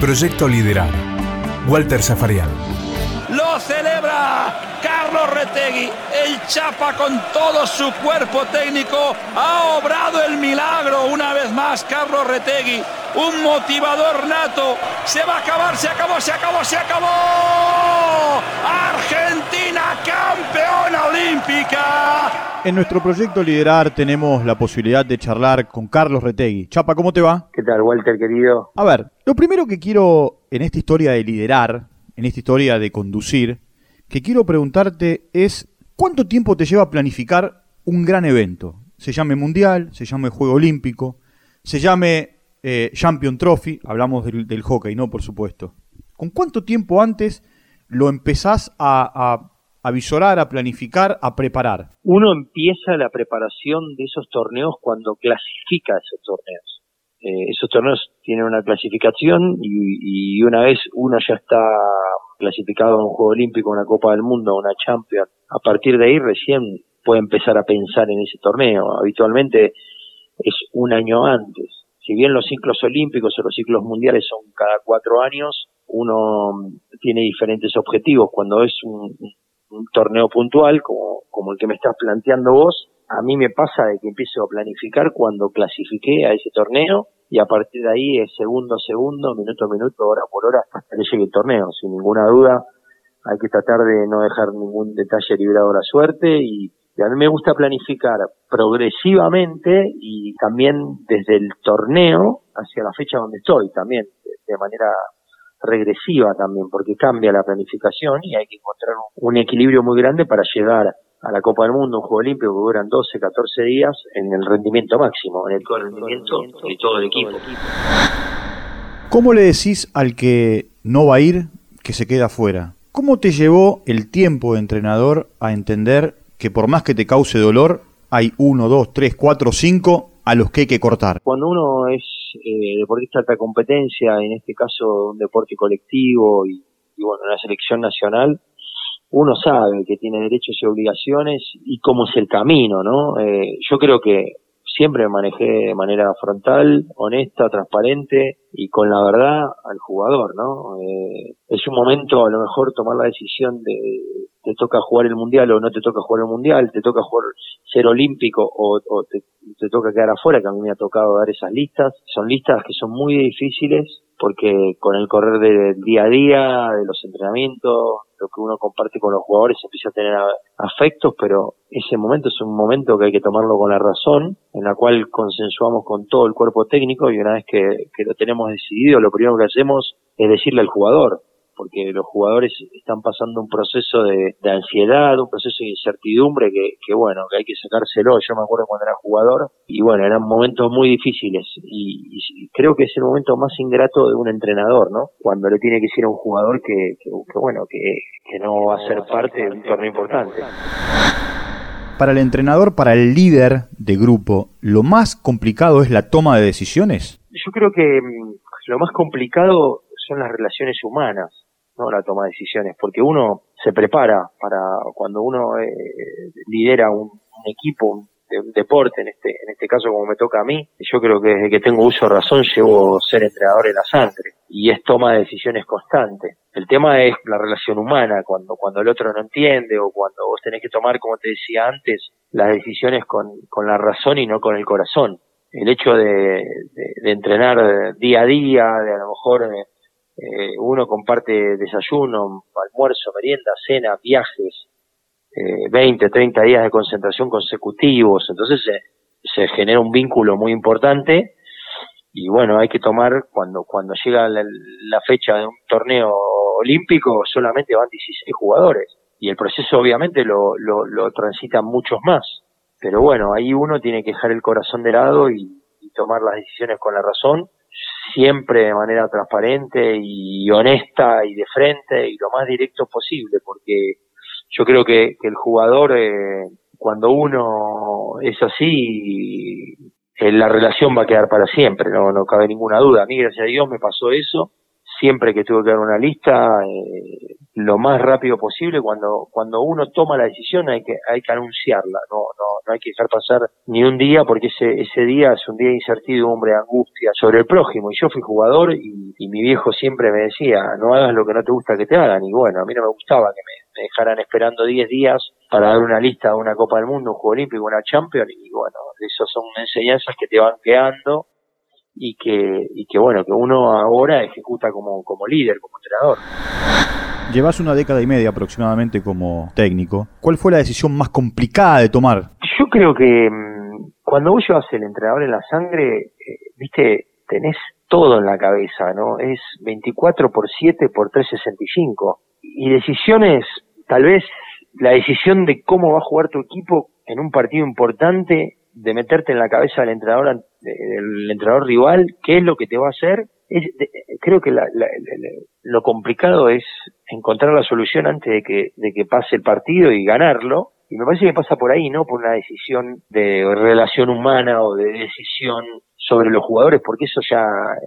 Proyecto Liderar. Walter Zafarian. Lo celebra Carlos Retegui. El Chapa con todo su cuerpo técnico ha obrado el milagro una vez más Carlos Retegui. Un motivador nato. Se va a acabar, se acabó, se acabó, se acabó. Argentina campeona olímpica. En nuestro proyecto Liderar tenemos la posibilidad de charlar con Carlos Retegui. Chapa, ¿cómo te va? ¿Qué tal, Walter, querido? A ver, lo primero que quiero en esta historia de liderar, en esta historia de conducir, que quiero preguntarte es, ¿cuánto tiempo te lleva planificar un gran evento? Se llame Mundial, se llame Juego Olímpico, se llame eh, Champion Trophy, hablamos del, hockey, ¿no? Por supuesto. ¿Con cuánto tiempo antes lo empezás a, a, a visorar, a planificar, a preparar? Uno empieza la preparación de esos torneos cuando clasifica esos torneos. Eh, esos torneos tienen una clasificación y, y, una vez uno ya está clasificado a un Juego Olímpico, una Copa del Mundo, una Champions, a partir de ahí recién puede empezar a pensar en ese torneo. Habitualmente es un año antes. Si bien los ciclos olímpicos o los ciclos mundiales son cada cuatro años, uno tiene diferentes objetivos. Cuando es un, un torneo puntual, como, como el que me estás planteando vos, a mí me pasa de que empiezo a planificar cuando clasifiqué a ese torneo y a partir de ahí es segundo a segundo, minuto a minuto, hora por hora, hasta que llegue el torneo. Sin ninguna duda, hay que tratar de no dejar ningún detalle librado a la suerte y, y a mí me gusta planificar progresivamente y también desde el torneo hacia la fecha donde estoy también, de manera regresiva también, porque cambia la planificación y hay que encontrar un equilibrio muy grande para llegar a la Copa del Mundo, un Juego Olímpico que duran 12, 14 días en el rendimiento máximo, en el rendimiento de todo el equipo. ¿Cómo le decís al que no va a ir que se queda fuera? ¿Cómo te llevó el tiempo de entrenador a entender que por más que te cause dolor, hay uno, dos, tres, cuatro, cinco a los que hay que cortar? Cuando uno es eh, deportista de alta competencia, en este caso un deporte colectivo y, bueno, una selección nacional, uno sabe que tiene derechos y obligaciones y cómo es el camino, ¿no? Eh, yo creo que siempre me manejé de manera frontal, honesta, transparente y con la verdad al jugador, ¿no? Eh, es un momento a lo mejor tomar la decisión de te toca jugar el mundial o no te toca jugar el mundial, te toca jugar ser olímpico o, te toca quedar afuera, que a mí me ha tocado dar esas listas. Son listas que son muy difíciles porque con el correr del día a día, de los entrenamientos, lo que uno comparte con los jugadores empieza a tener afectos, pero ese momento es un momento que hay que tomarlo con la razón, en la cual consensuamos con todo el cuerpo técnico y una vez que, que lo tenemos decidido, lo primero que hacemos es decirle al jugador, porque los jugadores están pasando un proceso de, de ansiedad, un proceso de incertidumbre que, que, bueno, que hay que sacárselo. Yo me acuerdo cuando era jugador y bueno, eran momentos muy difíciles y, y creo que es el momento más ingrato de un entrenador, ¿no? Cuando le tiene que decir a un jugador que, que, que bueno, que, que no va a ser parte de un torneo importante. Para el entrenador, para el líder de grupo, ¿lo más complicado es la toma de decisiones? Yo creo que lo más complicado son las relaciones humanas no la toma de decisiones, porque uno se prepara para cuando uno eh, lidera un, equipo, un, de un deporte, en este, en este caso como me toca a mí, yo creo que desde que tengo uso de razón llevo ser entrenador en la sangre y es toma de decisiones constante. El tema es la relación humana, cuando, cuando el otro no entiende o cuando vos tenés que tomar, como te decía antes, las decisiones con, con la razón y no con el corazón. El hecho de, entrenar día a día, de a lo mejor eh, uno comparte desayuno, almuerzo, merienda, cena, viajes, eh, 20, 30 días de concentración consecutivos, entonces se, se genera un vínculo muy importante y bueno, hay que tomar cuando cuando llega la, fecha de un torneo olímpico solamente van 16 jugadores. Y el proceso obviamente lo, lo transitan muchos más, pero bueno, ahí uno tiene que dejar el corazón de lado y, tomar las decisiones con la razón siempre de manera transparente y honesta y de frente y lo más directo posible, porque yo creo que, que el jugador, eh, cuando uno es así, eh, la relación va a quedar para siempre, no, no cabe ninguna duda. A mí, gracias a Dios, me pasó eso. Siempre que tuve que dar una lista, eh, lo más rápido posible. Cuando, cuando uno toma la decisión hay que, hay que anunciarla, no, no, no hay que dejar pasar ni un día porque ese, ese día es un día de incertidumbre, de angustia sobre el prójimo. Y yo fui jugador y, y mi viejo siempre me decía, no hagas lo que no te gusta que te hagan. Y bueno, a mí no me gustaba que me, me dejaran esperando 10 días para dar una lista de una Copa del Mundo, un Juego Olímpico, una Champions. Y bueno, esas son enseñanzas que te van quedando y que, y que bueno, que uno ahora ejecuta como, como líder, como entrenador. Llevas una década y media aproximadamente como técnico. ¿Cuál fue la decisión más complicada de tomar? Yo creo que mm, cuando vos llevas el entrenador en la sangre, eh, viste, tenés todo en la cabeza, ¿no? Es 24 por 7 por 365. Y decisiones, tal vez la decisión de cómo va a jugar tu equipo en un partido importante, de meterte en la cabeza del entrenador el entrenador rival, qué es lo que te va a hacer. Creo que la, lo complicado es encontrar la solución antes de que, de que pase el partido y ganarlo. Y me parece que pasa por ahí, no por una decisión de relación humana o de decisión sobre los jugadores, porque eso ya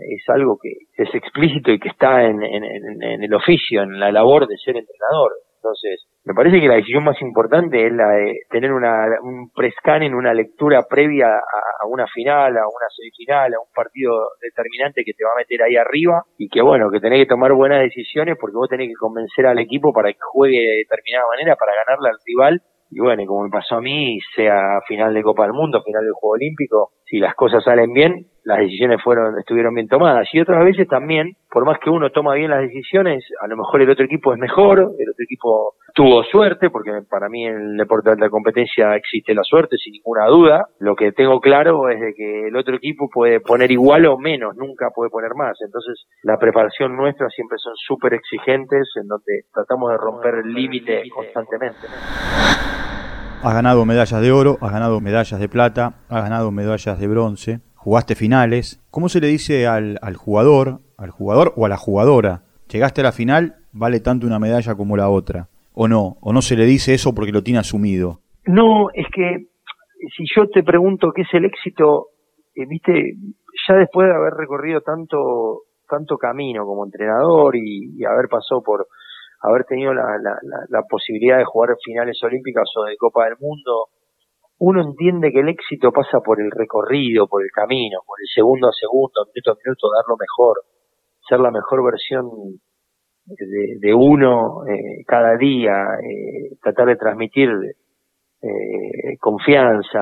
es algo que es explícito y que está en, en el oficio, en la labor de ser entrenador. Entonces, me parece que la decisión más importante es la de tener una, un en una lectura previa a, una final, a una semifinal, a un partido determinante que te va a meter ahí arriba y que bueno, que tenés que tomar buenas decisiones porque vos tenés que convencer al equipo para que juegue de determinada manera para ganarle al rival. Y bueno, como me pasó a mí, sea final de Copa del Mundo, final del Juego Olímpico, si las cosas salen bien, las decisiones fueron, estuvieron bien tomadas. Y otras veces también, por más que uno toma bien las decisiones, a lo mejor el otro equipo es mejor, el otro equipo tuvo suerte, porque para mí en el deporte de alta competencia existe la suerte, sin ninguna duda. Lo que tengo claro es de que el otro equipo puede poner igual o menos, nunca puede poner más. Entonces, la preparación nuestra siempre son súper exigentes, en donde tratamos de romper el límite constantemente. Has ganado medallas de oro, has ganado medallas de plata, has ganado medallas de bronce, jugaste finales. ¿Cómo se le dice al, jugador, al jugador o a la jugadora? Llegaste a la final, vale tanto una medalla como la otra. ¿O no? ¿O no se le dice eso porque lo tiene asumido? No, es que si yo te pregunto qué es el éxito, eh, viste, ya después de haber recorrido tanto tanto camino como entrenador y, haber pasado por haber tenido la, la, la, posibilidad de jugar finales olímpicas o de Copa del Mundo, uno entiende que el éxito pasa por el recorrido, por el camino, por el segundo a segundo, minuto a minuto, dar lo mejor, ser la mejor versión de, de uno eh, cada día, eh, tratar de transmitir eh, confianza,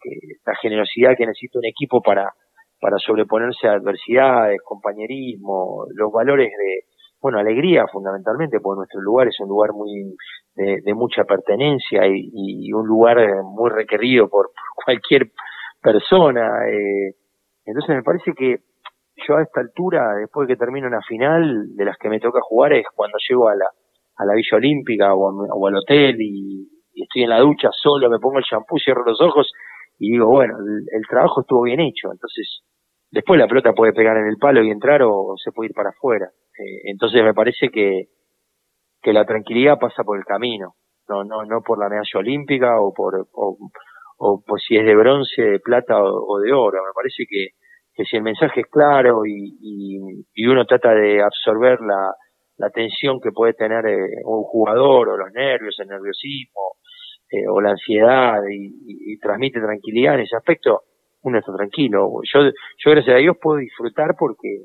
que, la generosidad que necesita un equipo para, para sobreponerse a adversidades, compañerismo, los valores de, bueno, alegría fundamentalmente, porque nuestro lugar es un lugar muy de, mucha pertenencia y, un lugar eh, muy requerido por, cualquier persona. Eh. Entonces me parece que yo a esta altura, después de que termino una final, de las que me toca jugar es cuando llego a la, a la Villa Olímpica o, al hotel y, estoy en la ducha solo, me pongo el shampoo, cierro los ojos y digo, bueno, el trabajo estuvo bien hecho. Entonces, después la pelota puede pegar en el palo y entrar o se puede ir para afuera. Eh, entonces me parece que, que la tranquilidad pasa por el camino, no, no, no por la medalla olímpica o por, o, o por si es de bronce, de plata o, de oro. Me parece que, que si el mensaje es claro y, y, y uno trata de absorber la, la tensión que puede tener eh, un jugador o los nervios, el nerviosismo eh, o la ansiedad y, y, transmite tranquilidad en ese aspecto, uno está tranquilo. Yo, yo gracias a Dios puedo disfrutar porque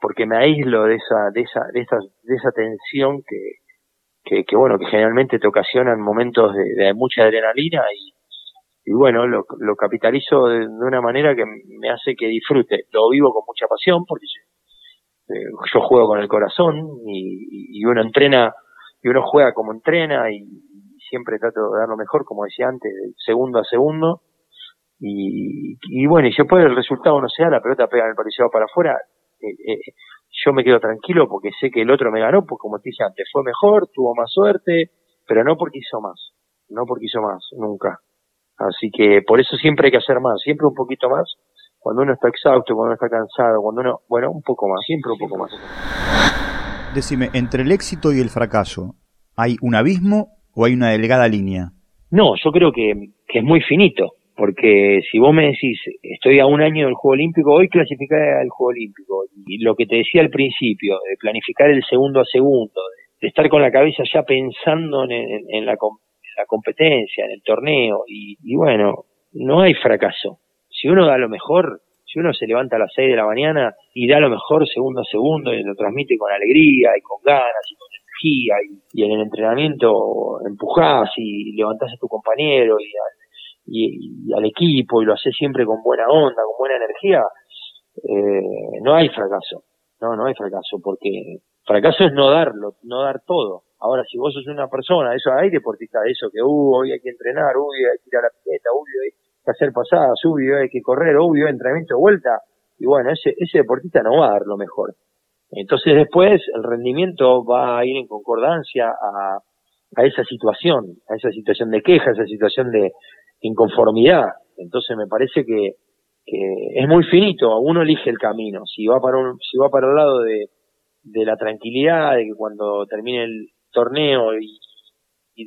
porque me aíslo de esa, de esa, de esa, de esa tensión que, que, bueno, que generalmente te ocasionan momentos de, mucha adrenalina y, y bueno, lo, lo capitalizo de, una manera que me hace que disfrute. Lo vivo con mucha pasión porque yo, eh, juego con el corazón y, y, uno entrena, y uno juega como entrena y, siempre trato de dar lo mejor, como decía antes, de segundo a segundo. Y, y bueno, y si después el resultado no sea, la pelota pega en el parecido para afuera, eh, eh, yo me quedo tranquilo porque sé que el otro me ganó, porque como te dije antes, fue mejor, tuvo más suerte, pero no porque hizo más, no porque hizo más, nunca. Así que por eso siempre hay que hacer más, siempre un poquito más, cuando uno está exhausto, cuando uno está cansado, cuando uno, bueno, un poco más, siempre un poco más. Decime, entre el éxito y el fracaso, ¿hay un abismo o hay una delgada línea? No, yo creo que, que es muy finito, Porque si vos me decís, estoy a un año del Juego Olímpico, hoy clasificé al Juego Olímpico. Y lo que te decía al principio, de planificar el segundo a segundo, de, estar con la cabeza ya pensando en, la, competencia, en el torneo. Y, y bueno, no hay fracaso. Si uno da lo mejor, si uno se levanta a las 6 de la mañana y da lo mejor segundo a segundo y lo transmite con alegría y con ganas y con energía y, en el entrenamiento empujás y levantás a tu compañero y, y, al equipo y lo haces siempre con buena onda, con buena energía, eh, no hay fracaso. No, no hay fracaso porque fracaso es no darlo, no dar todo. Ahora, si vos sos una persona, eso hay deportistas de eso, que uh, hoy hay que entrenar, uy, hay que ir a la pileta, uy, hay que hacer pasadas, uy, hay que correr, uy, entrenamiento de vuelta, y bueno, ese, ese deportista no va a dar lo mejor. Entonces después el rendimiento va a ir en concordancia a, a esa situación, a esa situación de queja, a esa situación de inconformidad. Entonces me parece que, que es muy finito, uno elige el camino. Si va para un, si va para el lado de, de la tranquilidad, de que cuando termine el torneo y, y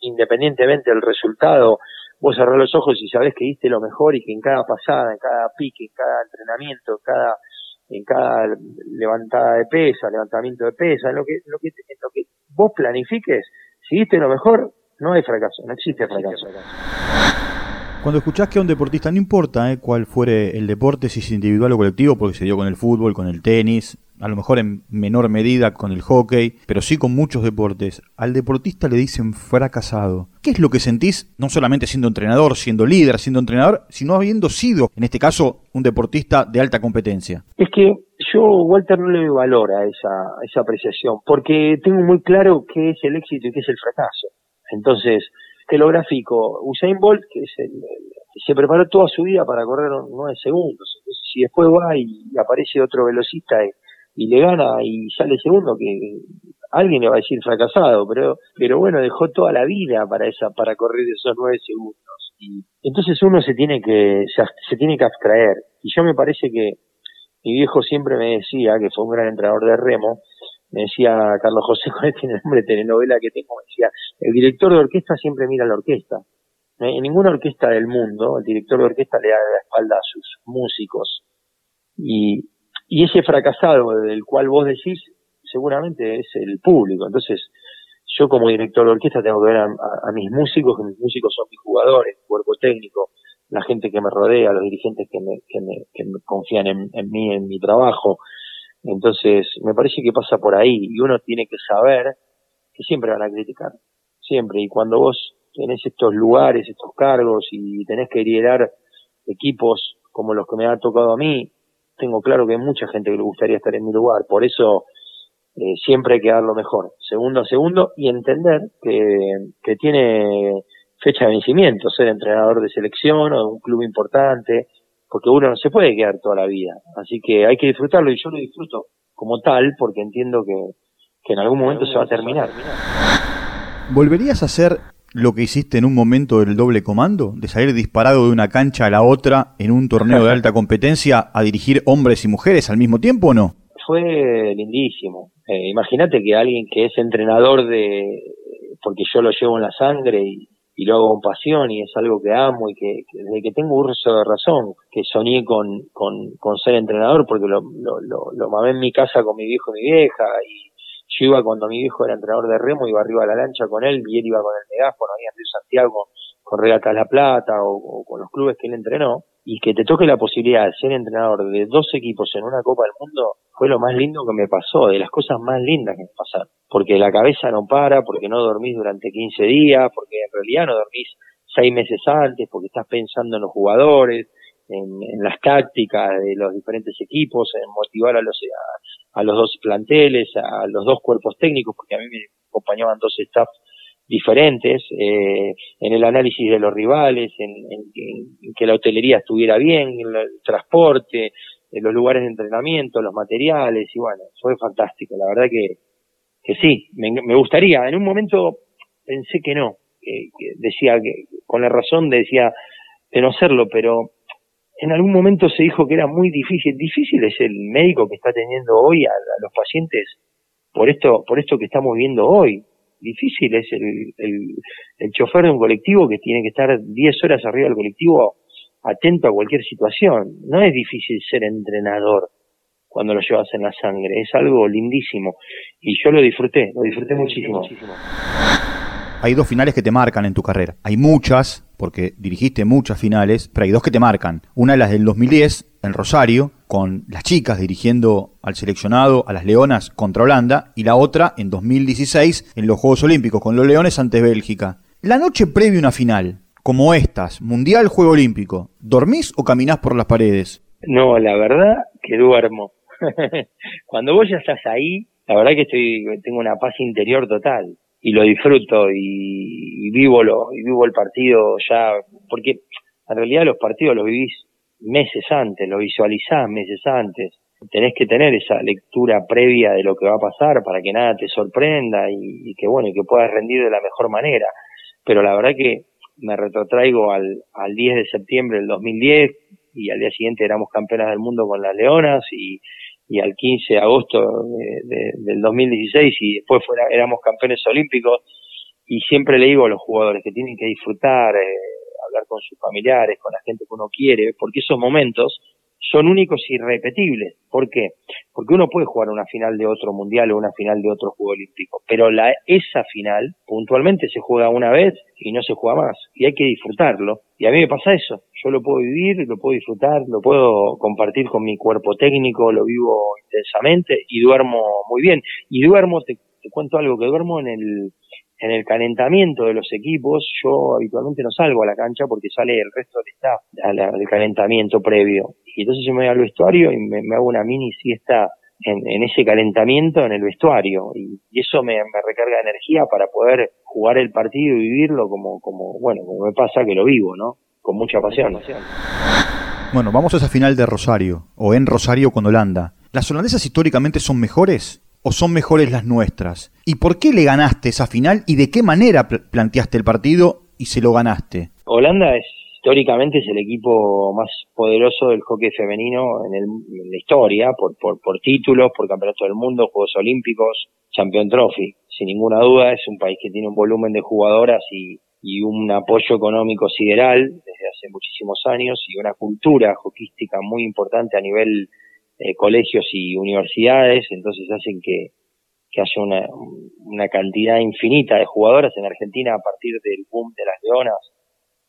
independientemente del resultado, vos cerrás los ojos y sabés que diste lo mejor y que en cada pasada, en cada pique, en cada entrenamiento, en cada en cada levantada de pesa, levantamiento de pesa, en lo que, lo que, en lo que vos planifiques, si diste lo mejor, no hay fracaso, no existe fracaso. Cuando escuchás que a un deportista, no importa eh, cuál fuere el deporte, si es individual o colectivo, porque se dio con el fútbol, con el tenis, a lo mejor en menor medida con el hockey, pero sí con muchos deportes, al deportista le dicen fracasado. ¿Qué es lo que sentís, no solamente siendo entrenador, siendo líder, siendo entrenador, sino habiendo sido, en este caso, un deportista de alta competencia? Es que yo, Walter, no le valora esa, esa apreciación, porque tengo muy claro qué es el éxito y qué es el fracaso. Entonces, te lo grafico. Usain Bolt, que es el, se preparó toda su vida para correr nueve segundos. Entonces, si después va y aparece otro velocista y, le gana y sale segundo, que alguien le va a decir fracasado, pero, pero bueno, dejó toda la vida para esa, para correr esos nueve segundos. Y entonces uno se tiene que, se, se tiene que abstraer. Y yo me parece que mi viejo siempre me decía, que fue un gran entrenador de remo, me decía Carlos José con este nombre de telenovela que tengo, me decía, el director de orquesta siempre mira la orquesta. En ninguna orquesta del mundo, el director de orquesta le da la espalda a sus músicos. Y, y ese fracasado del cual vos decís, seguramente es el público. Entonces, yo como director de orquesta tengo que ver a, mis músicos, que mis músicos son mis jugadores, cuerpo técnico, la gente que me rodea, los dirigentes que me, que me, que me confían en, en mí, en mi trabajo, entonces, me parece que pasa por ahí y uno tiene que saber que siempre van a criticar, siempre. Y cuando vos tenés estos lugares, estos cargos y tenés que liderar equipos como los que me ha tocado a mí, tengo claro que hay mucha gente que le gustaría estar en mi lugar. Por eso eh, siempre hay que dar lo mejor, segundo a segundo, y entender que, que tiene fecha de vencimiento, ser entrenador de selección o de un club importante, porque uno no se puede quedar toda la vida. Así que hay que disfrutarlo y yo lo disfruto como tal porque entiendo que, que en algún momento se va a terminar. ¿Volverías a hacer lo que hiciste en un momento del doble comando? De salir disparado de una cancha a la otra en un torneo de alta competencia a dirigir hombres y mujeres al mismo tiempo o no? Fue lindísimo. Eh, Imagínate que alguien que es entrenador de, porque yo lo llevo en la sangre y, y lo hago con pasión y es algo que amo y que, desde que tengo uso de razón, que soñé con, con, con ser entrenador porque lo, lo, lo, lo, mamé en mi casa con mi viejo y mi vieja y yo iba cuando mi viejo era entrenador de remo, iba arriba a la lancha con él y él iba con el megáfono ahí en Río Santiago con Regatas La Plata o, con los clubes que él entrenó y que te toque la posibilidad de ser entrenador de dos equipos en una Copa del Mundo fue lo más lindo que me pasó, de las cosas más lindas que me pasaron. Porque la cabeza no para, porque no dormís durante 15 días, porque en realidad no dormís seis meses antes, porque estás pensando en los jugadores, en, las tácticas de los diferentes equipos, en motivar a los, a, los dos planteles, a los dos cuerpos técnicos, porque a mí me acompañaban dos staff diferentes, eh, en el análisis de los rivales, en, que la hotelería estuviera bien, en el transporte, en los lugares de entrenamiento, los materiales, y bueno, fue fantástico, la verdad que, que sí, me, me gustaría, en un momento pensé que no, que, decía que, con la razón decía de no hacerlo, pero en algún momento se dijo que era muy difícil, difícil es el médico que está teniendo hoy a los pacientes por esto, por esto que estamos viendo hoy, Difícil es el, el, chofer de un colectivo que tiene que estar 10 horas arriba del colectivo atento a cualquier situación. No es difícil ser entrenador cuando lo llevas en la sangre, es algo lindísimo. Y yo lo disfruté, lo disfruté muchísimo. Hay dos finales que te marcan en tu carrera. Hay muchas, porque dirigiste muchas finales, pero hay dos que te marcan. Una de las del 2010, en Rosario, con las chicas dirigiendo al seleccionado, a las Leonas contra Holanda, y la otra en 2016, en los Juegos Olímpicos, con los Leones ante Bélgica. La noche previa a una final, como estas, Mundial, Juego Olímpico, ¿dormís o caminás por las paredes? No, la verdad que duermo. Cuando vos ya estás ahí, la verdad que estoy, tengo una paz interior total y lo disfruto y, vivo lo, y vivo el partido ya, porque en realidad los partidos los vivís meses antes, lo visualizás meses antes. Tenés que tener esa lectura previa de lo que va a pasar para que nada te sorprenda y, y que bueno, y que puedas rendir de la mejor manera. Pero la verdad que me retrotraigo al, al 10 de septiembre del 2010 y al día siguiente éramos campeonas del mundo con las Leonas y, y al 15 de agosto de, del 2016 y después fuera, éramos campeones olímpicos y siempre le digo a los jugadores que tienen que disfrutar, eh, hablar con sus familiares, con la gente que uno quiere, porque esos momentos son únicos y irrepetibles. ¿Por qué? Porque uno puede jugar una final de otro mundial o una final de otro juego olímpico, pero la, esa final puntualmente se juega una vez y no se juega más, y hay que disfrutarlo. Y a mí me pasa eso, yo lo puedo vivir, lo puedo disfrutar, lo puedo compartir con mi cuerpo técnico, lo vivo intensamente y duermo muy bien. Y duermo, te, te cuento algo, que duermo en el, en el calentamiento de los equipos, yo habitualmente no salgo a la cancha porque sale el resto del staff al, calentamiento previo. Y entonces yo me voy al vestuario y me, hago una mini siesta en, en, ese calentamiento en el vestuario. Y, eso me, me, recarga energía para poder jugar el partido y vivirlo como, como, bueno, como me pasa que lo vivo, ¿no? Con mucha pasión. Bueno, vamos a esa final de Rosario, o en Rosario con Holanda. ¿Las holandesas históricamente son mejores? O son mejores las nuestras? ¿Y por qué le ganaste esa final y de qué manera planteaste el partido y se lo ganaste? Holanda es históricamente es el equipo más poderoso del hockey femenino en, el, en la historia, por, por, por, títulos, por campeonato del mundo, Juegos Olímpicos, Champion Trophy. Sin ninguna duda es un país que tiene un volumen de jugadoras y, y un apoyo económico sideral desde hace muchísimos años y una cultura hockeyística muy importante a nivel eh, colegios y universidades, entonces hacen que, que haya una, una cantidad infinita de jugadoras en Argentina a partir del boom de las leonas.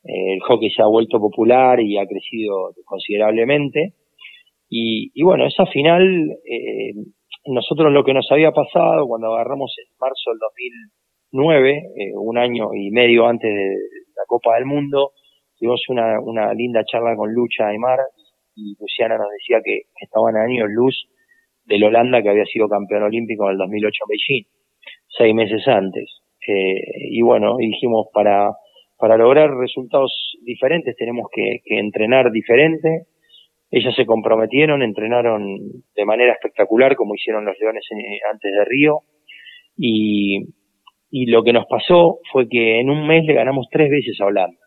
Eh, el hockey se ha vuelto popular y ha crecido considerablemente. Y, y bueno, esa final, eh, nosotros lo que nos había pasado cuando agarramos en marzo del 2009, eh, un año y medio antes de la Copa del Mundo, tuvimos una, una linda charla con Lucha Aymar, y Luciana nos decía que, estaban años luz del Holanda que había sido campeón olímpico en el 2008 en Beijing, seis meses antes. Eh, y bueno, dijimos para, para lograr resultados diferentes tenemos que, que entrenar diferente. Ellas se comprometieron, entrenaron de manera espectacular como hicieron los Leones antes de Río. Y, y lo que nos pasó fue que en un mes le ganamos tres veces a Holanda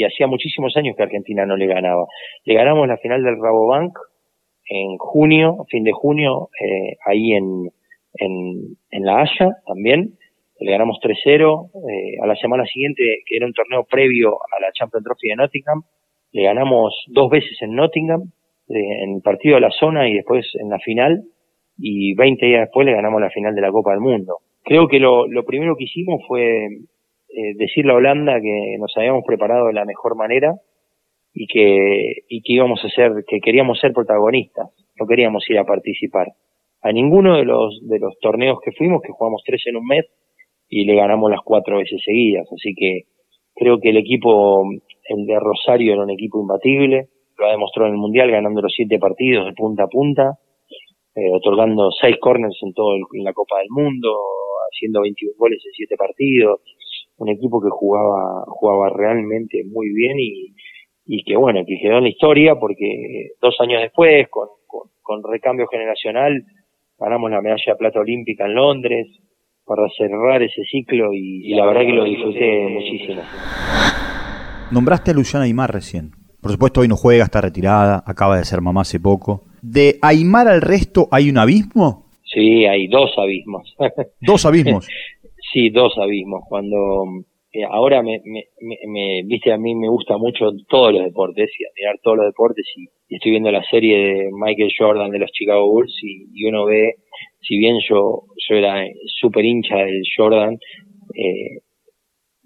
y hacía muchísimos años que Argentina no le ganaba. Le ganamos la final del Rabobank en junio, fin de junio, eh, ahí en, en, en, La Haya también. Le ganamos 3-0. Eh, a la semana siguiente, que era un torneo previo a la Champions Trophy de Nottingham, le ganamos dos veces en Nottingham, eh, en el partido de la zona y después en la final. Y 20 días después le ganamos la final de la Copa del Mundo. Creo que lo, lo primero que hicimos fue eh, decirle a Holanda que nos habíamos preparado de la mejor manera y que, y que íbamos a ser, que queríamos ser protagonistas, no queríamos ir a participar. A ninguno de los, de los torneos que fuimos, que jugamos tres en un mes, y le ganamos las cuatro veces seguidas, así que creo que el equipo, el de Rosario era un equipo imbatible, lo ha demostrado en el Mundial ganando los siete partidos de punta a punta, eh, otorgando seis corners en todo en la Copa del Mundo, haciendo 21 goles en siete partidos, un equipo que jugaba, jugaba realmente muy bien y, y que bueno, que quedó en la historia porque dos años después, con, con, recambio generacional, ganamos la medalla de plata olímpica en Londres para cerrar ese ciclo y, la verdad que lo disfruté muchísimo. Nombraste a Luciana Aymar recién. Por supuesto hoy no juega, está retirada, acaba de ser mamá hace poco. ¿De Aymar al resto hay un abismo? Sí, hay dos abismos. ¿Dos abismos? Sí, dos abismos. Cuando eh, ahora me, me, me, viste, a mí me gusta mucho todos los deportes, y mirar todos los deportes, y, estoy viendo la serie de Michael Jordan de los Chicago Bulls, y, uno ve, si bien yo, yo era súper hincha del Jordan, eh,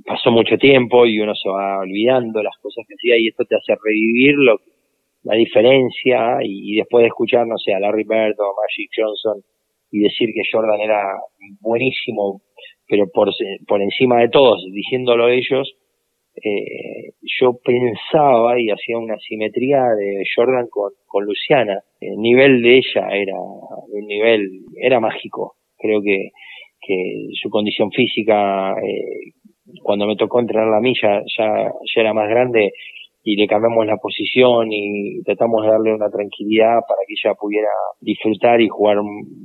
pasó mucho tiempo y uno se va olvidando las cosas que hacía, y esto te hace revivir lo, la diferencia, y, después de escuchar, no sé, a Larry Bird o Magic Johnson, y decir que Jordan era buenísimo pero por, por encima de todos, diciéndolo ellos, eh, yo pensaba y hacía una simetría de Jordan con, con Luciana. El nivel de ella era un nivel, era mágico. Creo que, que su condición física, eh, cuando me tocó entrenar la milla, ya, ya era más grande y le cambiamos la posición y tratamos de darle una tranquilidad para que ella pudiera disfrutar y jugar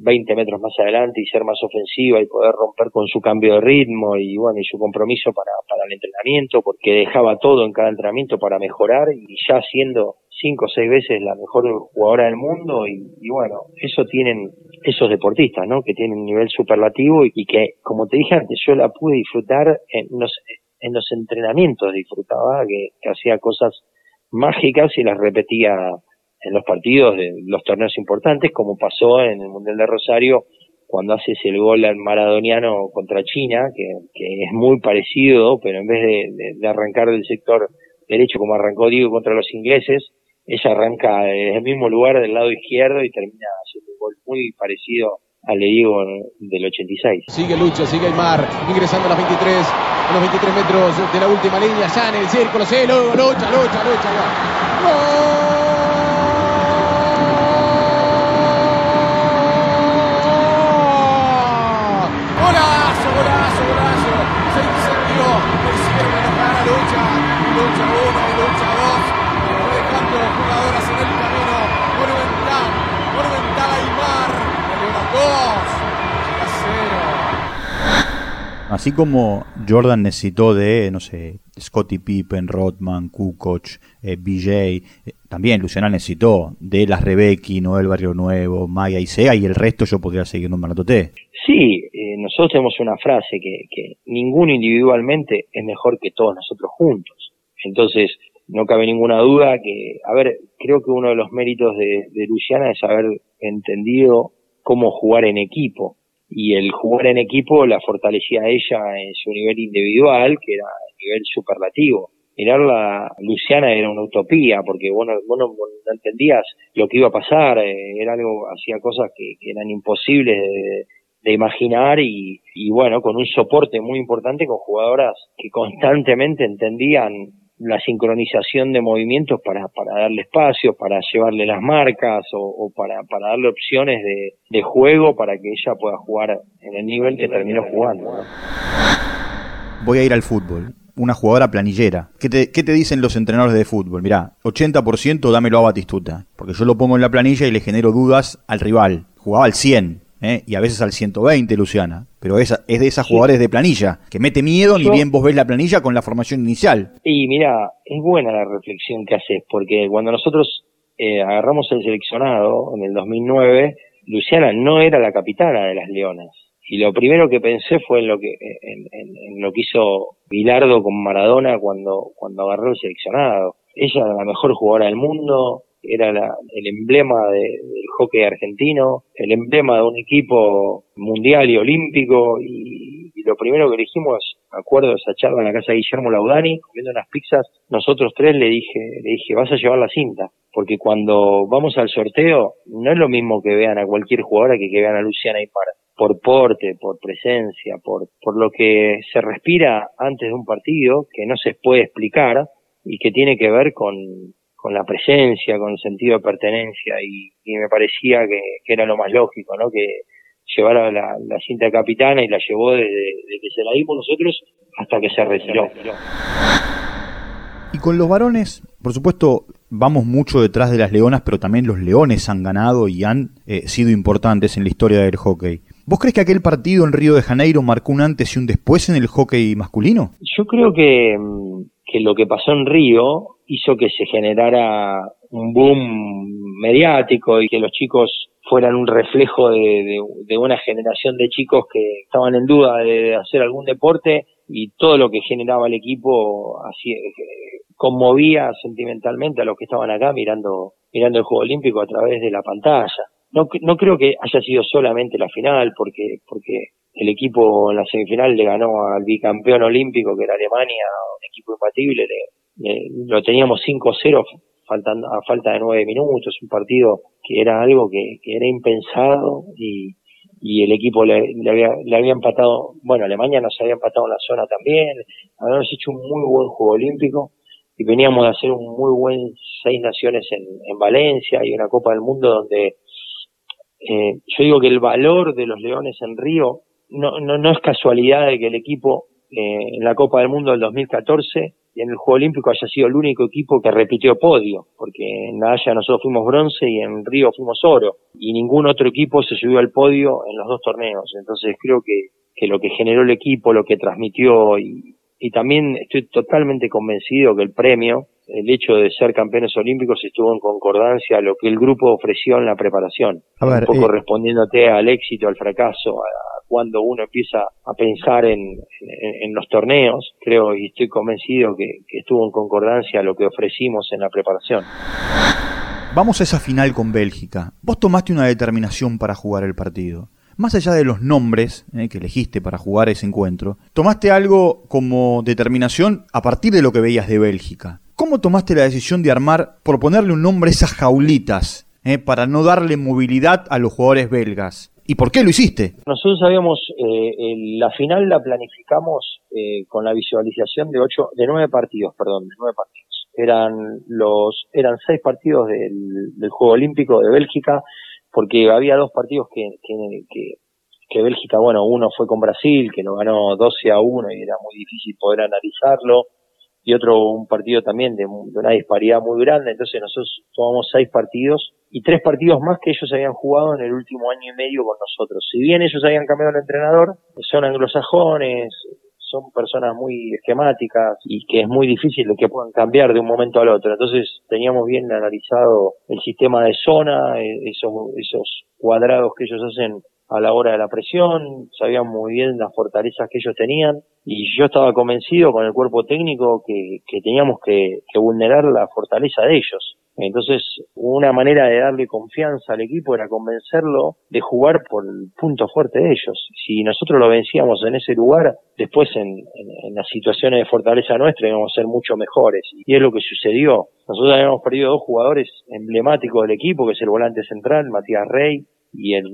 20 metros más adelante y ser más ofensiva y poder romper con su cambio de ritmo y bueno y su compromiso para, para el entrenamiento porque dejaba todo en cada entrenamiento para mejorar y ya siendo cinco o seis veces la mejor jugadora del mundo y, bueno, eso tienen esos deportistas, ¿no? Que tienen un nivel superlativo y, y que, como te dije antes, yo la pude disfrutar en, no sé, en los entrenamientos disfrutaba, que, hacía cosas mágicas y las repetía en los partidos de los torneos importantes, como pasó en el Mundial de Rosario cuando haces el gol al maradoniano contra China, que, es muy parecido, pero en vez de, arrancar del sector derecho como arrancó Diego contra los ingleses, ella arranca desde el mismo lugar del lado izquierdo y termina haciendo un gol muy parecido al Diego del 86. Sigue Lucho, sigue el mar, ingresando a las 23 a los 23 metros de la última línea, ya en el círculo, sí, lucha, lucha, lucha, lucha. ¡Gol! Así como Jordan necesitó de, no sé, Scottie Pippen, Rodman, Kukoc, eh, BJ, eh, también Luciana necesitó de las Rebecki, Noel Barrio Nuevo, Maya y Sega, y el resto yo podría seguir nombrándote. Sí, eh, nosotros tenemos una frase que, que ninguno individualmente es mejor que todos nosotros juntos. Entonces, no cabe ninguna duda que, a ver, creo que uno de los méritos de, de Luciana es haber entendido cómo jugar en equipo y el jugar en equipo la fortalecía a ella en su nivel individual, que era el nivel superlativo. Mirarla, Luciana era una utopía, porque bueno, no, no entendías lo que iba a pasar, eh, era algo, hacía cosas que, eran imposibles de, de imaginar y, y bueno, con un soporte muy importante con jugadoras que constantemente entendían la sincronización de movimientos para, para darle espacio, para llevarle las marcas o, para, para darle opciones de, juego para que ella pueda jugar en el nivel que terminó jugando. Voy a ir al fútbol. Una jugadora planillera. ¿Qué te, ¿Qué te dicen los entrenadores de fútbol? Mirá, 80% dámelo a Batistuta. Porque yo lo pongo en la planilla y le genero dudas al rival. Jugaba al 100. ¿eh? y a veces al 120, Luciana. Pero es, es de esas jugadores de planilla, que mete miedo ni bien vos ves la planilla con la formación inicial. Y mira, es buena la reflexión que haces, porque cuando nosotros eh, agarramos el seleccionado en el 2009, Luciana no era la capitana de las Leonas. Y lo primero que pensé fue en lo que, en, en lo que hizo Bilardo con Maradona cuando, cuando agarró el seleccionado. Ella era la mejor jugadora del mundo, era el emblema del hockey argentino, el emblema de un equipo mundial y olímpico y, lo primero que dijimos, me acuerdo de esa charla en la casa de Guillermo Laudani, comiendo unas pizzas, nosotros tres le dije, le dije, vas a llevar la cinta, porque cuando vamos al sorteo no es lo mismo que vean a cualquier jugadora que que vean a Luciana y para por porte, por presencia, por, por lo que se respira antes de un partido, que no se puede explicar y que tiene que ver con, con la presencia, con el sentido de pertenencia y, me parecía que, era lo más lógico, ¿no? Que llevara la, cinta de capitana y la llevó desde, que se la dimos nosotros hasta que se retiró. Y con los varones, por supuesto, vamos mucho detrás de las leonas, pero también los leones han ganado y han eh, sido importantes en la historia del hockey. ¿Vos crees que aquel partido en Río de Janeiro marcó un antes y un después en el hockey masculino? Yo creo que, mm, que lo que pasó en Río hizo que se generara un boom mediático y que los chicos fueran un reflejo de, una generación de chicos que estaban en duda de hacer algún deporte y todo lo que generaba el equipo así eh, conmovía sentimentalmente a los que estaban acá mirando mirando el juego olímpico a través de la pantalla. No, no creo que haya sido solamente la final porque porque el equipo en la semifinal le ganó al bicampeón olímpico que era Alemania un equipo imbatible lo teníamos 5-0 faltando a falta de nueve minutos un partido que era algo que, era impensado y, y el equipo le, le, había, le había empatado, bueno, Alemania nos había empatado en la zona también, habíamos hecho un muy buen juego olímpico y veníamos de hacer un muy buen seis naciones en, en Valencia y una Copa del Mundo donde eh, yo digo que el valor de los Leones en Río no, no, no es casualidad de que el equipo eh, en la Copa del Mundo del 2014 y en el Juego Olímpico haya sido el único equipo que repitió podio, porque en la Haya nosotros fuimos bronce y en Río fuimos oro, y ningún otro equipo se subió al podio en los dos torneos. Entonces creo que, que lo que generó el equipo, lo que transmitió, y, y también estoy totalmente convencido que el premio, el hecho de ser campeones olímpicos estuvo en concordancia a lo que el grupo ofreció en la preparación, un poco eh, respondiéndote al éxito, al fracaso, a, cuando uno empieza a pensar en, los torneos, creo y estoy convencido que, estuvo en concordancia a lo que ofrecimos en la preparación. Vamos a esa final con Bélgica. Vos tomaste una determinación para jugar el partido. Más allá de los nombres eh, que elegiste para jugar ese encuentro, tomaste algo como determinación a partir de lo que veías de Bélgica. ¿Cómo tomaste la decisión de armar, por ponerle un nombre, esas jaulitas, eh, para no darle movilidad a los jugadores belgas? ¿Y por qué lo hiciste? Nosotros sabíamos, eh, la final la planificamos eh, con la visualización de ocho, de nueve partidos, perdón, de nueve partidos. Eran los, eran seis partidos del, del Juego Olímpico de Bélgica, porque había dos partidos que, que, Bélgica, bueno, uno fue con Brasil, que lo ganó 12 a 1 y era muy difícil poder analizarlo y otro un partido también de, una disparidad muy grande. Entonces nosotros tomamos seis partidos y tres partidos más que ellos habían jugado en el último año y medio con nosotros. Si bien ellos habían cambiado el entrenador, son anglosajones, son personas muy esquemáticas y que es muy difícil que puedan cambiar de un momento al otro. Entonces teníamos bien analizado el sistema de zona, eh, esos, esos cuadrados que ellos hacen a la hora de la presión, sabían muy bien las fortalezas que ellos tenían y yo estaba convencido con el cuerpo técnico que, que teníamos que, que, vulnerar la fortaleza de ellos. Entonces, una manera de darle confianza al equipo era convencerlo de jugar por el punto fuerte de ellos. Si nosotros lo vencíamos en ese lugar, después en, en, las situaciones de fortaleza nuestra íbamos a ser mucho mejores. Y es lo que sucedió. Nosotros habíamos perdido dos jugadores emblemáticos del equipo, que es el volante central, Matías Rey, y el,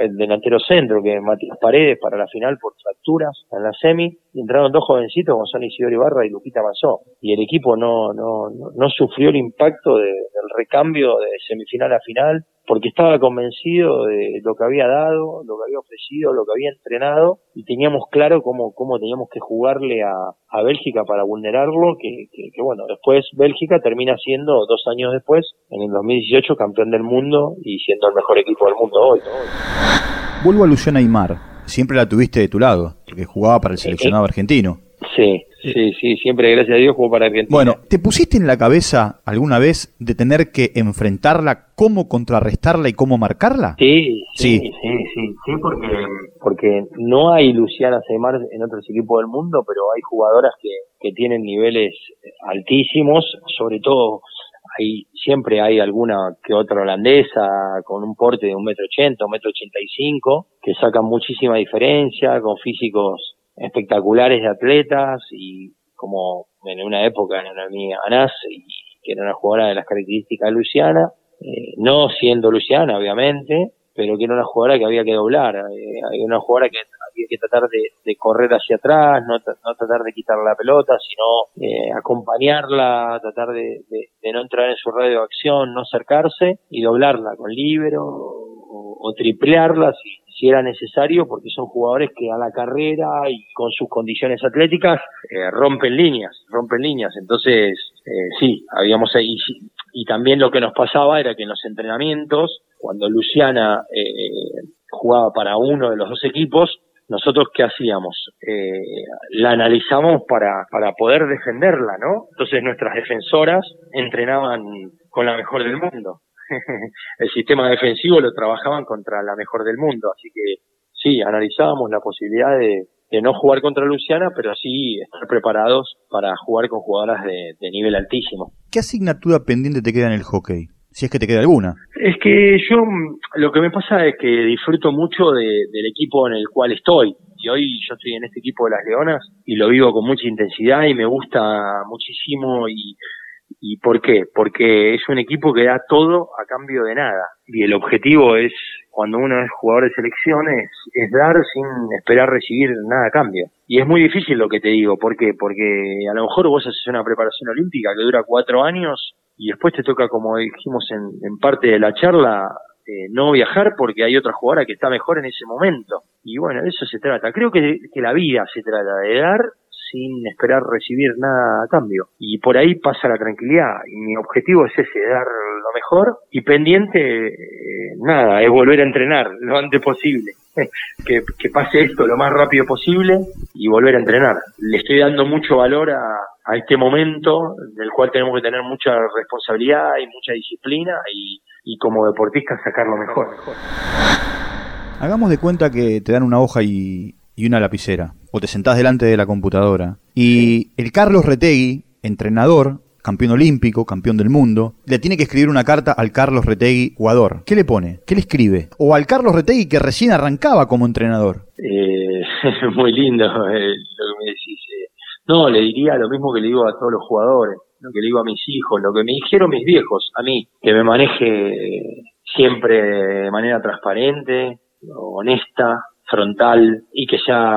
el delantero centro, que es Matías Paredes, para la final por fracturas en la semi, entraron dos jovencitos como son Isidoro Ibarra y Lupita Mazó, y el equipo no, no, no, sufrió el impacto del recambio de semifinal a final, porque estaba convencido de lo que había dado, lo que había ofrecido, lo que había entrenado, y teníamos claro cómo, cómo teníamos que jugarle a, a Bélgica para vulnerarlo, que, que, bueno, después Bélgica termina siendo, dos años después, en el 2018, campeón del mundo y siendo el mejor equipo del mundo hoy. Vuelvo a Luciana Aymar, siempre la tuviste de tu lado, porque jugaba para el seleccionado argentino. Sí, sí, sí, siempre gracias a Dios jugó para Argentina. Bueno, ¿te pusiste en la cabeza alguna vez de tener que enfrentarla, cómo contrarrestarla y cómo marcarla? Sí, sí, sí, sí, sí, porque, porque no hay Luciana Seymar en otros equipos del mundo, pero hay jugadoras que, que tienen niveles altísimos, sobre todo hay, siempre hay alguna que otra holandesa con un porte de un metro ochenta, un metro ochenta y cinco, que sacan muchísima diferencia, con físicos espectaculares de atletas y como en una época en una amiga Anás, y que era una jugadora de las características de Luciana, eh, no siendo Luciana obviamente, pero que era una jugadora que había que doblar, eh, hay una jugadora que había que tratar de, correr hacia atrás, no, no, tratar de quitar la pelota, sino eh, acompañarla, tratar de, no entrar en su radio de acción, no acercarse y doblarla con libero o, o triplearla si, si era necesario, porque son jugadores que a la carrera y con sus condiciones atléticas eh, rompen líneas, rompen líneas. Entonces, eh, sí, habíamos ahí. Y también lo que nos pasaba era que en los entrenamientos, cuando Luciana eh, jugaba para uno de los dos equipos, nosotros qué hacíamos? Eh, la analizamos para, para poder defenderla, ¿no? Entonces nuestras defensoras entrenaban con la mejor del mundo. el sistema defensivo lo trabajaban contra la mejor del mundo, así que sí, analizábamos la posibilidad de, no jugar contra Luciana, pero sí estar preparados para jugar con jugadoras de, nivel altísimo. ¿Qué asignatura pendiente te queda en el hockey? Si es que te queda alguna. Es que yo lo que me pasa es que disfruto mucho del equipo en el cual estoy. Y hoy yo estoy en este equipo de las Leonas y lo vivo con mucha intensidad y me gusta muchísimo y ¿Y por qué? Porque es un equipo que da todo a cambio de nada. Y el objetivo es, cuando uno es jugador de selección, es, dar sin esperar recibir nada a cambio. Y es muy difícil lo que te digo. ¿Por qué? Porque a lo mejor vos haces una preparación olímpica que dura cuatro años y después te toca, como dijimos en, en parte de la charla, eh, no viajar porque hay otra jugadora que está mejor en ese momento. Y bueno, de eso se trata. Creo que, que la vida se trata de dar sin esperar recibir nada a cambio. Y por ahí pasa la tranquilidad. Y mi objetivo es ese, dar lo mejor. Y pendiente, eh, nada, es volver a entrenar lo antes posible. que, pase esto lo más rápido posible y volver a entrenar. Le estoy dando mucho valor a, a este momento del cual tenemos que tener mucha responsabilidad y mucha disciplina y, y como deportista sacar lo mejor. Hagamos de cuenta que te dan una hoja y, y una lapicera, o te sentás delante de la computadora, y el Carlos Retegui, entrenador, campeón olímpico, campeón del mundo, le tiene que escribir una carta al Carlos Retegui, jugador. ¿Qué le pone? ¿Qué le escribe? O al Carlos Retegui que recién arrancaba como entrenador. Eh, muy lindo eh, lo que me decís. Eh. No, le diría lo mismo que le digo a todos los jugadores, lo que le digo a mis hijos, lo que me dijeron mis viejos, a mí, que me maneje siempre de manera transparente, honesta, frontal y que sea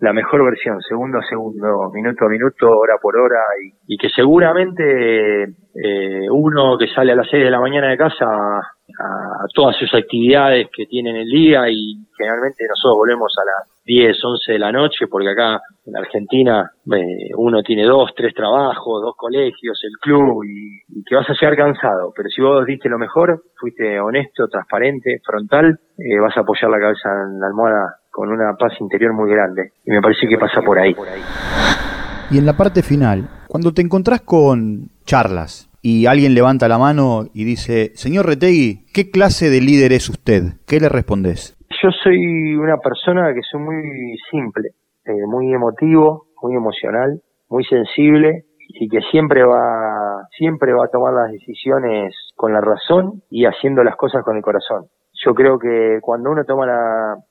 la mejor versión, segundo a segundo, minuto a minuto, hora por hora y, que seguramente eh, uno que sale a las 6 de la mañana de casa a, todas sus actividades que tiene en el día y generalmente nosotros volvemos a las 10, 11 de la noche porque acá en Argentina eh, uno tiene dos, tres trabajos, dos colegios, el club y, que vas a llegar cansado, pero si vos diste lo mejor, fuiste honesto, transparente, frontal, eh, vas a apoyar la cabeza en la almohada con una paz interior muy grande y me parece que pasa por ahí. Y en la parte final, cuando te encontrás con charlas, y alguien levanta la mano y dice, señor Retegui, ¿qué clase de líder es usted? ¿Qué le respondes? Yo soy una persona que soy muy simple, eh, muy emotivo, muy emocional, muy sensible y que siempre va, siempre va a tomar las decisiones con la razón y haciendo las cosas con el corazón yo creo que cuando uno toma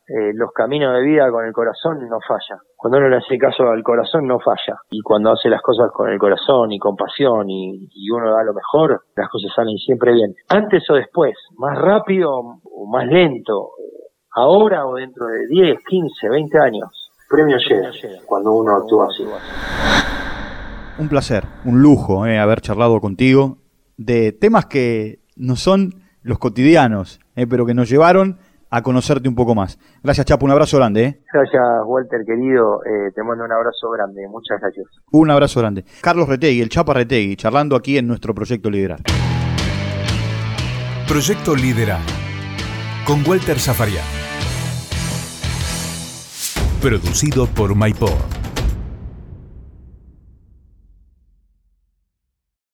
eh, los caminos de vida con el corazón no falla. Cuando uno le hace caso al corazón no falla. Y cuando hace las cosas con el corazón y con pasión y, uno da lo mejor, las cosas salen siempre bien. Antes o después, más rápido o más lento, ahora o dentro de 10, 15, 20 años, premio llega cuando uno actúa así. Un placer, un lujo eh, haber charlado contigo de temas que no son los cotidianos, eh, pero que nos llevaron a conocerte un poco más. Gracias, Chapo, un abrazo grande. Eh. Gracias, Walter, querido. Eh, te mando un abrazo grande. Muchas gracias. Un abrazo grande. Carlos Retegui, el Chapa Retegui, charlando aquí en nuestro Proyecto Liderar. Proyecto Liderar, con Walter Zafarian. Producido por MyPod.